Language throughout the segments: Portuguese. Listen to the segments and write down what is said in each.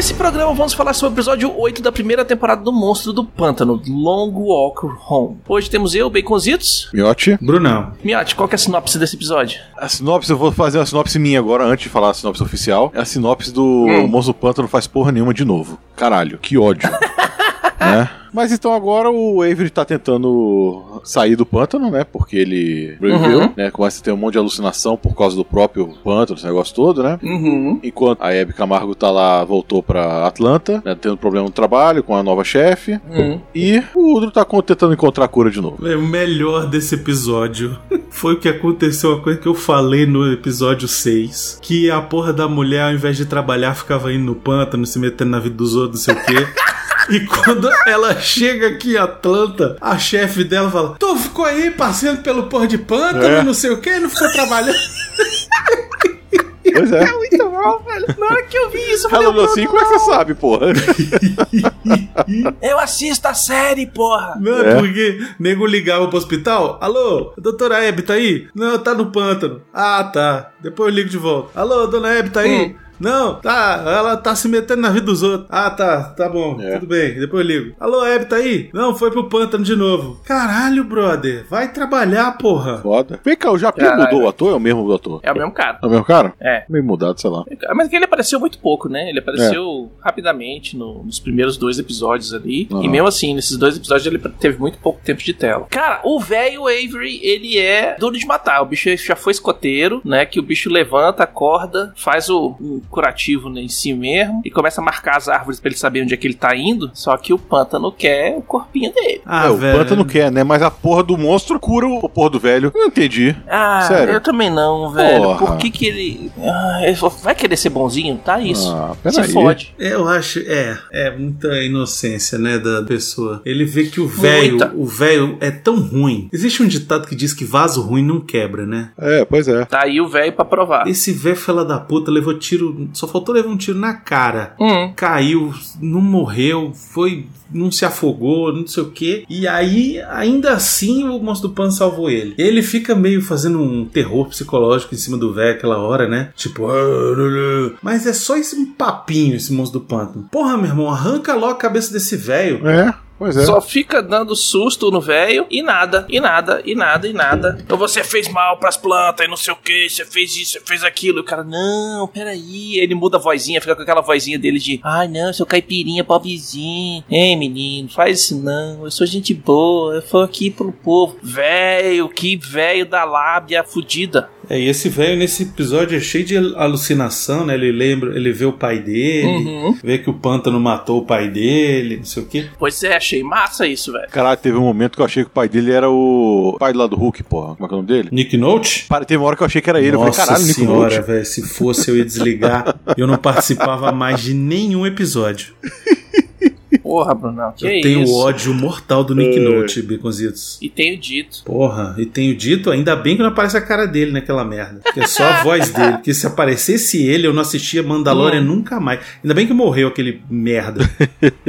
Nesse programa vamos falar sobre o episódio 8 da primeira temporada do Monstro do Pântano, Long Walk Home. Hoje temos eu, Baconzitos. Miotti. Brunão. Miotti, qual que é a sinopse desse episódio? A sinopse, eu vou fazer uma sinopse minha agora, antes de falar a sinopse oficial. É a sinopse do Hum. Monstro do Pântano faz porra nenhuma de novo. Caralho, que ódio. né? Mas então agora o Avery tá tentando sair do pântano, né? Porque ele sobreviveu, Uhum. né? Começa a ter um monte de alucinação por causa do próprio pântano, esse negócio todo, né? Uhum. Enquanto a Abby Camargo tá lá, voltou pra Atlanta, né, tendo problema no trabalho com a nova chefe. Uhum. E o Udro tá tentando encontrar a cura de novo. É, O melhor desse episódio foi o que aconteceu, uma coisa que eu falei no episódio 6. Que a porra da mulher, ao invés de trabalhar, ficava indo no pântano, se metendo na vida dos outros, não sei o quê. E quando ela chega aqui em Atlanta, a chefe dela fala: Tu ficou aí passeando pelo porra de pântano, É. não sei o quê, não ficou trabalhando. Pois é. Muito bom, velho. Na hora que eu vi isso, eu falei, Ela olhou assim, como é que você sabe, porra? eu assisto a série, porra. Não, É. porque nego ligava pro hospital. Alô, a doutora Hebe tá aí? Não, tá no pântano. Ah, tá. Depois eu ligo de volta. Alô, dona Hebe tá aí? Hum. Não, tá, ela tá se metendo na vida dos outros. Ah, tá, tá bom, É. tudo bem, depois eu ligo. Alô, Hebe tá aí? Não, foi pro pântano de novo. Caralho, brother, vai trabalhar, porra. Foda. Vem cá, o Japim Caralho. mudou o ator? É o mesmo ator? É o mesmo cara. É o mesmo cara? É. Meio mudado, sei lá. Mas que ele apareceu muito pouco, né? Ele apareceu rapidamente no- nos primeiros dois episódios ali. E mesmo assim, nesses dois episódios ele teve muito pouco tempo de tela. Cara, o velho Avery, ele é duro de matar. O bicho já foi escoteiro, né? Que o bicho levanta, acorda, faz o, o curativo né, em si mesmo e começa a marcar as árvores pra ele saber onde é que ele tá indo. Só que o pântano quer o corpinho dele. Ah, é, o pântano quer, né? Mas a porra do monstro cura o porra do velho. Eu não entendi. Ah, Sério? eu também não, velho. Porra. Por que que ele... Ah, ele vai querer ser bonzinho? Tá isso. Ah, Se peraí. fode. Eu acho, é, é muita inocência, né, da pessoa. Ele vê que o velho, Muita. o velho é tão ruim. Existe um ditado que diz que vaso ruim não quebra, né? É, pois é. Tá aí o velho pra provar. Esse velho fela da puta levou tiro, só faltou levar um tiro na cara. Hum. Caiu, não morreu, foi, não se afogou, não sei o que. E aí, ainda assim, o monstro do pano salvou ele. Ele fica meio fazendo um terror psicológico em cima do velho aquela hora, né? Tipo, "Ah, não, não." mas é só esse papinho, esse monstro do pântano. Porra, meu irmão, arranca logo a cabeça desse velho. É, pois é. Só fica dando susto no velho e nada, e nada, e nada, e nada. Então você fez mal pras plantas e não sei o que, você fez isso, você fez aquilo. E o cara, não, peraí. Ele muda a vozinha, fica com aquela vozinha dele de, ai não, seu caipirinha pobrezinho. Ei menino, faz isso não, eu sou gente boa, eu tô aqui pro povo. Velho, que velho da lábia fudida. É, e esse velho nesse episódio é cheio de alucinação, né? Ele lembra, ele vê o pai dele, Uhum. vê que o pântano matou o pai dele, não sei o quê. Pois é, achei massa isso, velho. Caralho, teve um momento que eu achei que o pai dele era o pai lá do Hulk, porra. Como é que é o nome dele? Nick Note? Para, teve uma hora que eu achei que era ele. Nossa eu falei, caralho, Nico senhora, Nolte. velho, se fosse eu ia desligar, eu não participava mais de nenhum episódio. Porra, Brunão, que eu tenho isso? ódio mortal do Nick Note, Baconzitos. E tenho dito. Porra, e tenho dito, ainda bem que não aparece a cara dele naquela merda. Que é só a voz dele. Porque se aparecesse ele, eu não assistia Mandalorian Hum. nunca mais. Ainda bem que morreu aquele merda.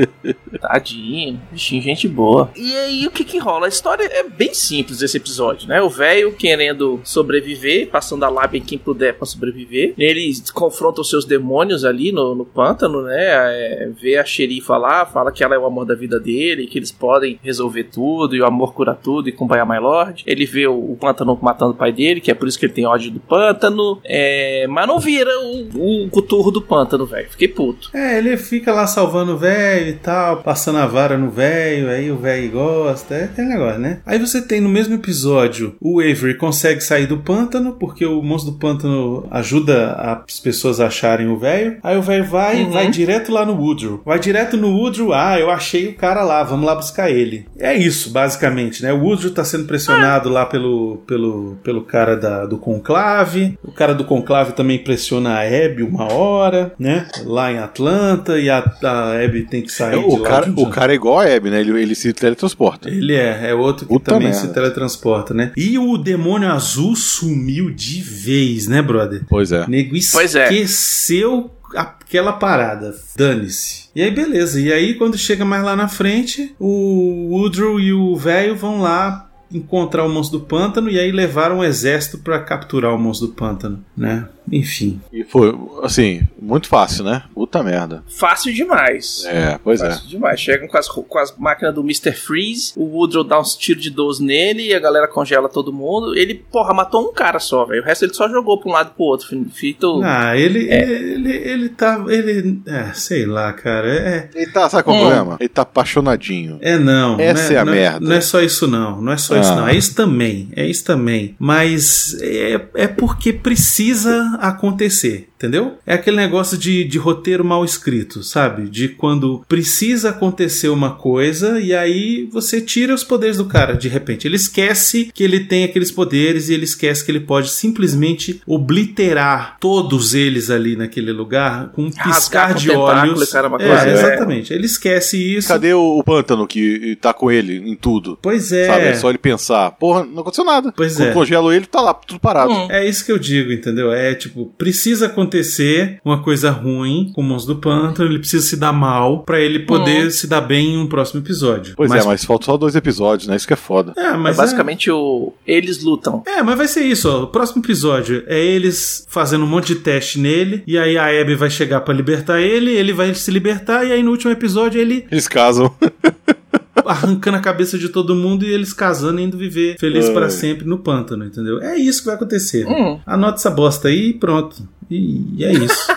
Tadinho, bichinho, gente boa. E aí, o que que rola? A história é bem simples esse episódio, né? O velho querendo sobreviver, passando a lábia em quem puder pra sobreviver. Ele confronta os seus demônios ali no, no pântano, né? É, vê a xerifa lá, fala que ela é o amor da vida dele, que eles podem resolver tudo, e o amor cura tudo, e com My Lord. Ele vê o, pântano matando o pai dele, que é por isso que ele tem ódio do pântano. É, mas não vira o, o cuturro do pântano, velho. Fiquei puto. É, ele fica lá salvando o velho e tal, passando a vara no velho, aí o velho gosta, é aquele negócio, né? Aí você tem no mesmo episódio, o Avery consegue sair do pântano, porque o monstro do pântano ajuda as pessoas a acharem o velho. Aí o velho vai, Uhum. vai direto lá no Woodrow. Vai direto no Woodrow, Ah, eu achei o cara lá, vamos lá buscar ele. É isso, basicamente, né? O Woodrow tá sendo pressionado lá pelo, pelo, pelo cara da, do Conclave. O cara do Conclave também pressiona a Abby uma hora, né? Lá em Atlanta. E a, a Abby tem que sair É, de o, lá cara, de o cara é igual a Abby, né? Ele, ele se teletransporta. Ele é, é outro que Puta também merda. se teletransporta, né? E o demônio azul sumiu de vez, né, brother? Pois é. O nego Pois é. Aquela parada. Dane-se. E aí, beleza. E aí, quando chega mais lá na frente, o Woodrow e o velho vão lá encontrar o monstro do pântano e aí levaram um exército pra capturar o monstro do pântano, né? Enfim. E foi, assim, muito fácil, né? Puta merda. Fácil demais. É, pois é. Fácil demais. Chegam com as, com as máquinas do Mr. Freeze, o Woodrow dá uns tiros de 12 nele e a galera congela todo mundo. Ele, porra, matou um cara só, velho. O resto ele só jogou pra um lado e pro outro. Fito. Ah, ele, É. ele, ele, ele tá. Ele. É, sei lá, cara. É. Ele tá, sabe qual é o Hum. problema? Ele tá apaixonadinho. É não. Essa não é a não merda. Não é só isso não. Não é só isso Ah. não. É isso também. É isso também. Mas é, é porque precisa acontecer. Entendeu? É aquele negócio de, de roteiro mal escrito, sabe? De quando precisa acontecer uma coisa e aí você tira os poderes do cara de repente. Ele esquece que ele tem aqueles poderes e ele esquece que ele pode simplesmente obliterar todos eles ali naquele lugar com um piscar de olhos. cara, uma É, coisa, é. exatamente. Ele esquece isso. Cadê o, o pântano que tá com ele em tudo? Pois é. Sabe? É só ele pensar. Porra, não aconteceu nada. Pois Quando é. congelo ele, tá lá, tudo parado. Hum. É isso que eu digo, entendeu? É tipo, precisa acontecer uma coisa ruim com o monstro do pântano, ele precisa se dar mal pra ele poder se dar bem em um próximo episódio. Pois é, mas faltam só dois episódios, né? Isso que é foda. É, mas é basicamente o. Eles lutam. É, mas vai ser isso, ó. O próximo episódio é eles fazendo um monte de teste nele, e aí a Abby vai chegar pra libertar ele, ele vai se libertar, e aí no último episódio ele Eles casam. arrancando a cabeça de todo mundo e eles casando e indo viver feliz para sempre no pântano, entendeu? É isso que vai acontecer. Hum. Anota essa bosta aí e pronto. E, e é isso.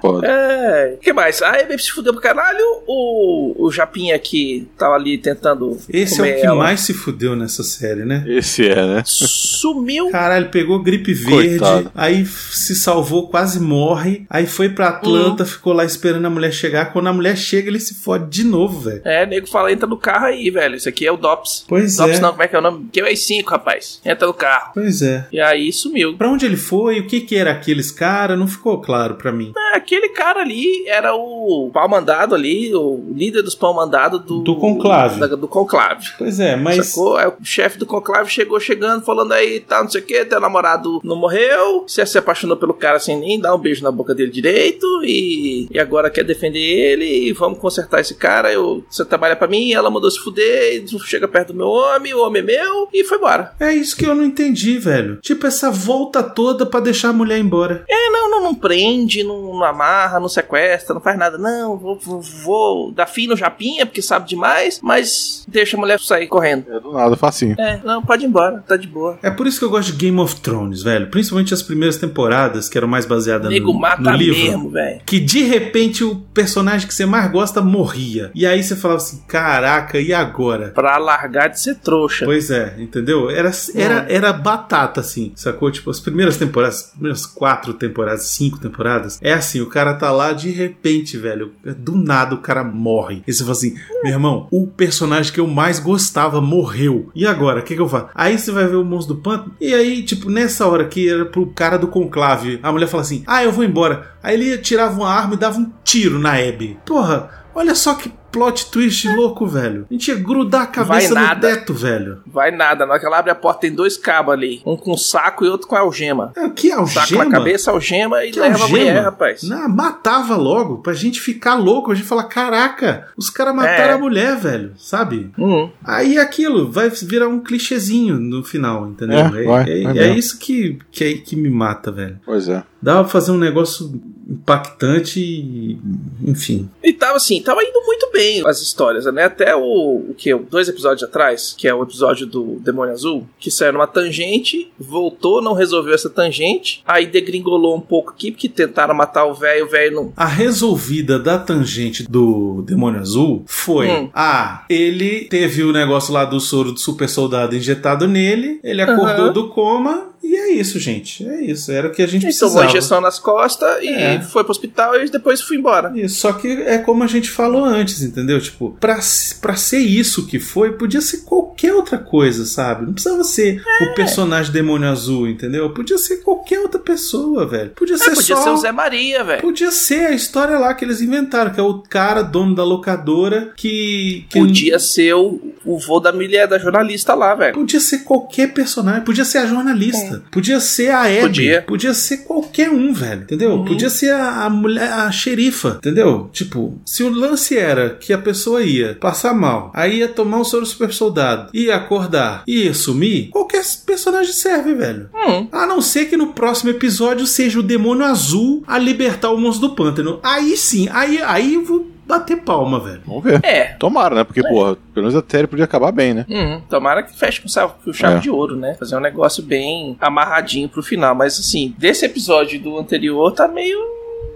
Foda. É. O que mais? A Eve se fudeu pro caralho. O, o Japinha que tava ali tentando. Esse é o que ela, mais se fudeu nessa série, né? Esse é, né? Sumiu. Caralho, pegou gripe verde, Coitado. aí se salvou, quase morre, aí foi pra Atlanta, ficou lá esperando a mulher chegar. Quando a mulher chega, ele se fode de novo, velho. É, nego fala, entra no carro aí, velho. Isso aqui é o DOPS. Pois DOPS é. não, como é que é o nome? Que é 5 rapaz. Entra no carro. Pois é. E aí sumiu. Pra onde ele foi, o que que era aqueles caras, não ficou claro pra mim. É, Aquele cara ali era o pau mandado ali, o líder dos pau mandados do. Do conclave. da- do conclave. Pois é, mas Sacou? Aí o chefe do conclave chegou chegando, falando aí, tá, não sei o que, teu namorado não morreu, você se apaixonou pelo cara sem nem dar um beijo na boca dele direito, e, e agora quer defender ele, e vamos consertar esse cara, eu, você trabalha pra mim, ela mandou se fuder, chega perto do meu homem, o homem é meu, e foi embora. é isso que eu não entendi, velho. Tipo, essa volta toda pra deixar a mulher embora. É, não, não, não prende, não, não amarra, não sequestra, não faz nada, não, vou, vou, vou dar fim no Japinha, porque sabe demais, mas deixa a mulher sair correndo. É do nada, facinho. É, não, pode ir embora, tá de boa. É por isso que eu gosto de Game of Thrones, velho. Principalmente as primeiras temporadas, que eram mais baseadas Nego no, mata no livro. mesmo, velho. Que de repente o personagem que você mais gosta morria. E aí você falava assim: caraca, e agora? Pra largar de ser trouxa. Pois é, entendeu? Era, era, era batata, assim, sacou? Tipo, as primeiras temporadas, as primeiras quatro temporadas, cinco temporadas, é assim: o cara tá lá de repente, velho, do nada o cara morre. E você fala assim: meu irmão, o personagem que eu mais gostava morreu. E agora? O que, que eu faço? Aí você vai ver o monstro do pântano. E aí, tipo, nessa hora que era pro cara do conclave, a mulher fala assim: ah, eu vou embora. Aí ele tirava uma arma e dava um tiro na Abby. Porra, olha só que plot twist louco, velho. A gente ia grudar a cabeça Vai no teto, velho. Vai nada, na hora que ela abre a porta tem dois cabos ali. Um com saco e outro com algema. É, que Saco algema? na cabeça, algema e Que leva a algema? mulher, rapaz. Não, matava logo, pra gente ficar louco, a gente falar, caraca, os caras mataram É. a mulher, velho, sabe? Hum. Aí aquilo vai virar um clichêzinho no final, entendeu? É, vai, é, vai é isso que, que, é- que me mata, velho. Pois é. Dá pra fazer um negócio impactante e. Enfim. E tava assim, tava indo muito bem as histórias, né? Até o, o que? Dois episódios atrás, que é o episódio do Demônio Azul, que saiu numa tangente, voltou, não resolveu essa tangente, aí degringolou um pouco aqui, porque tentaram matar o velho, o velho não. A resolvida da tangente do Demônio Azul foi: Hum. ah, ele teve o negócio lá do soro do super soldado injetado nele, ele acordou Aham. do coma. E é isso, gente. É isso. Era o que a gente tomou precisava. a injeção nas costas e É. foi pro hospital e depois foi embora. Isso, só que é como a gente falou antes, entendeu? Tipo, pra, pra ser isso que foi, podia ser qualquer outra coisa, sabe? Não precisava ser É. o personagem demônio azul, entendeu? Podia ser qualquer outra pessoa, velho. Podia É, ser podia só. ser o Zé Maria, velho. Podia ser a história lá que eles inventaram, que é o cara dono da locadora que. que Podia ser o, o vô da mulher da jornalista lá, velho. Podia ser qualquer personagem, podia ser a jornalista, podia ser a Abby, É. Podia. ser qualquer um, velho, entendeu? Uhum. Podia ser a, a mulher, a xerifa, entendeu? Tipo, se o lance era que a pessoa ia passar mal, aí ia tomar um soro super soldado, ia acordar, ia sumir, qualquer personagem serve, velho. Hum, A não ser que no próximo episódio seja o demônio azul a libertar o monstro do pântano. Aí sim, aí, aí eu vou bater palma, velho. Vamos ver. é. Tomara, né? Porque, porra, pelo menos a série podia acabar bem, né? Hum, tomara que feche com chave, com chave É. de ouro, né? Fazer um negócio bem amarradinho pro final. Mas assim, desse episódio e do anterior tá meio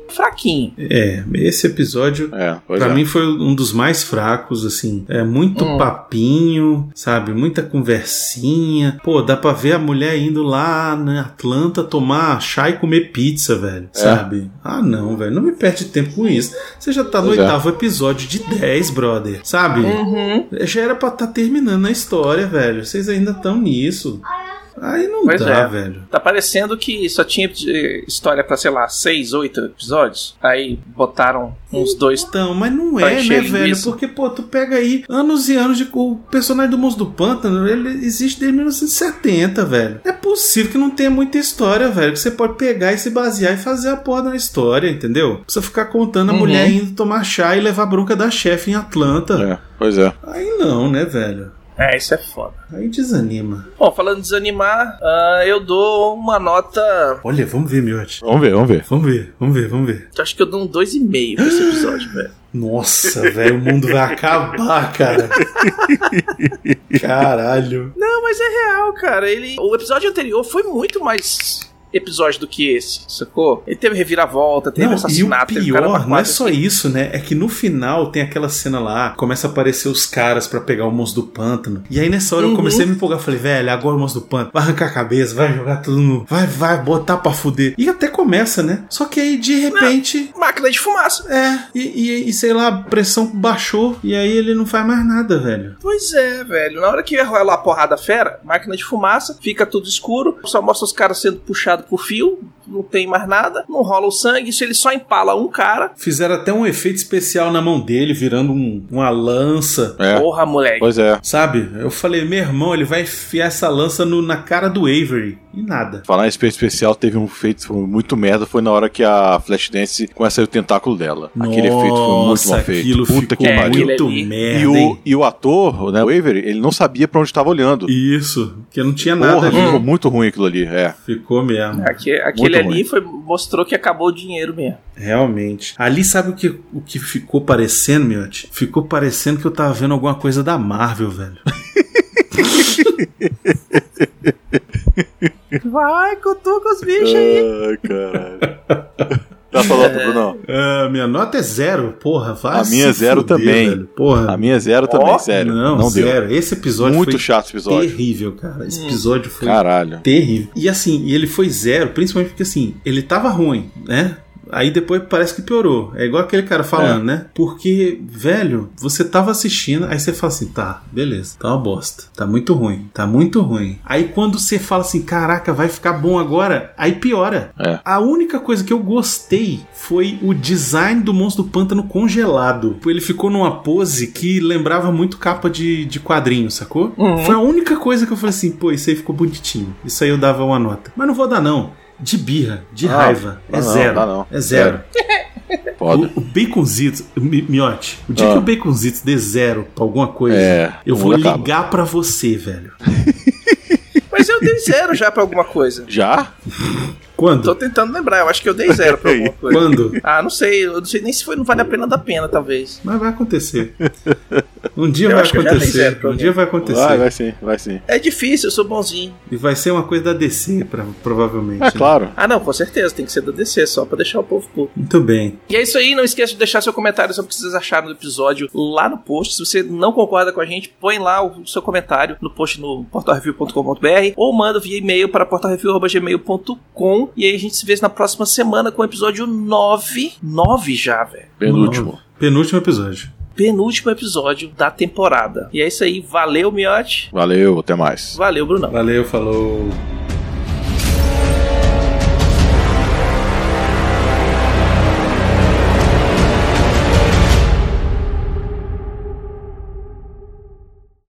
fraquinho. É, esse episódio É, Pra é. mim foi um dos mais fracos, assim. É muito Hum. papinho, sabe? Muita conversinha. Pô, dá pra ver a mulher indo lá na Atlanta tomar chá e comer pizza, velho. É. Sabe? Ah, não, velho. Não me perde tempo com isso. Você já tá no Pois é. oitavo episódio de 10, brother. Sabe? Uhum. Já era pra tá terminando a história, velho. Vocês ainda estão nisso. Aí não Pois dá, é. velho. Tá parecendo que só tinha história pra, sei lá, seis, oito episódios. Aí botaram uns dois. Então, mas não é, né, velho? linguiça. Porque, pô, tu pega aí anos e anos de. O personagem do Monstro do Pântano, ele existe desde 1970, velho. É possível que não tenha muita história, velho. Que você pode pegar e se basear e fazer a porra da história, entendeu? Precisa ficar contando a Uhum. mulher indo tomar chá e levar bronca da chefe em Atlanta. É, pois é. Aí não, né, velho? É, isso é foda. Aí desanima. Bom, falando de desanimar, ah, eu dou uma nota. Olha, vamos ver, Miotti. Vamos ver, vamos ver. Vamos ver, vamos ver, vamos ver. Acho que eu dou um 2,5 pra esse episódio, velho. Nossa, velho, o mundo vai acabar, cara. Caralho. Não, mas é real, cara. Ele, o episódio anterior foi muito mais episódio do que esse, sacou? Ele teve reviravolta, teve Não, e o assassinato, pior não é só isso, né? É que no final tem aquela cena lá, começa a aparecer os caras pra pegar o monstro do pântano. E aí nessa hora eu Uhum. comecei a me empolgar, falei, velho, agora o monstro do pântano vai arrancar a cabeça, vai jogar tudo no. Vai, vai, botar pra fuder. E até começa, né? Só que aí de repente. Máquina de fumaça. É, e, e- e sei lá, a pressão baixou e aí ele não faz mais nada, velho. Pois é, velho. Na hora que rola a porrada fera, máquina de fumaça, fica tudo escuro, só mostra os caras sendo puxados por fio, não tem mais nada, não rola o sangue, isso ele só empala um cara. Fizeram até um efeito especial na mão dele, virando um- uma lança. É, Porra, moleque. pois é. Sabe? Eu falei, meu irmão, ele vai enfiar essa lança no- na cara do Avery. E nada. Falar em efeito especial, teve um feito foi muito merda, foi na hora que a Flashdance começa a sair o tentáculo dela. Aquele efeito foi muito Nossa, mal feito. Puta que pariu. muito merda. E o, e o ator, né, o Avery, ele não sabia pra onde estava olhando. Isso, que não tinha nada Porra, ali. ficou muito ruim aquilo ali, é. Ficou mesmo. Aque- aquele Muito ali foi, mostrou que acabou o dinheiro mesmo. Realmente. Ali sabe o que, o que ficou parecendo, Miotti? Ficou parecendo que eu tava vendo alguma coisa da Marvel, velho. Vai, cutuca os bichos aí. Ai, caralho. Tá falando, Bruno? Ah, minha nota é zero, porra. Vai A minha é zero fuder, também. velho. Porra. A minha é zero também, sério. não, Não, deu. zero. Esse episódio Muito foi chato episódio. terrível, cara. Esse Hum. episódio foi Caralho. terrível. E assim, e ele foi zero, principalmente porque assim, ele tava ruim, né? Aí depois parece que piorou. É igual aquele cara falando, né? Porque, velho, você tava assistindo, aí você fala assim, tá, beleza, tá uma bosta. Tá muito ruim, tá muito ruim. Aí quando você fala assim, caraca, vai ficar bom agora, aí piora. É. A única coisa que eu gostei foi o design do monstro do pântano congelado. Ele ficou numa pose que lembrava muito capa de, de quadrinho, sacou? Uhum. Foi a única coisa que eu falei assim, pô, isso aí ficou bonitinho. Isso aí eu dava uma nota. Mas não vou dar, não. De birra, de Não, raiva. é não, zero. dá não. É zero. Foda. O, o Baconzitos, Mi- Miote, o dia Ah. que o Baconzitos dê zero pra alguma coisa, É, eu o vou acaba. ligar pra você, velho. Mas eu dei zero já pra alguma coisa. Já? Quando? Tô tentando lembrar, eu acho que eu dei zero pra alguma coisa. Quando? Ah, não sei, eu não sei nem se foi, não vale a pena da pena, talvez. Mas vai acontecer. Um dia Eu vai acontecer. Um dia vai acontecer. Vai, vai sim, vai sim. É difícil, eu sou bonzinho. E vai ser uma coisa da DC, pra- provavelmente. É né? claro. Ah, não, com certeza, tem que ser da DC, só pra deixar o povo puto. Muito bem. E é isso aí, não esqueça de deixar seu comentário sobre o que vocês acharam do episódio lá no post. Se você não concorda com a gente, põe lá o seu comentário no post no portalreview.com.br ou manda via e-mail para portalreview.gmail.com e aí a gente se vê na próxima semana com o episódio 9. 9 já, velho. Penúltimo. Penúltimo episódio. Penúltimo episódio da temporada. E é isso aí. Valeu, Miote. Valeu, até mais. Valeu, Brunão. Valeu, falou.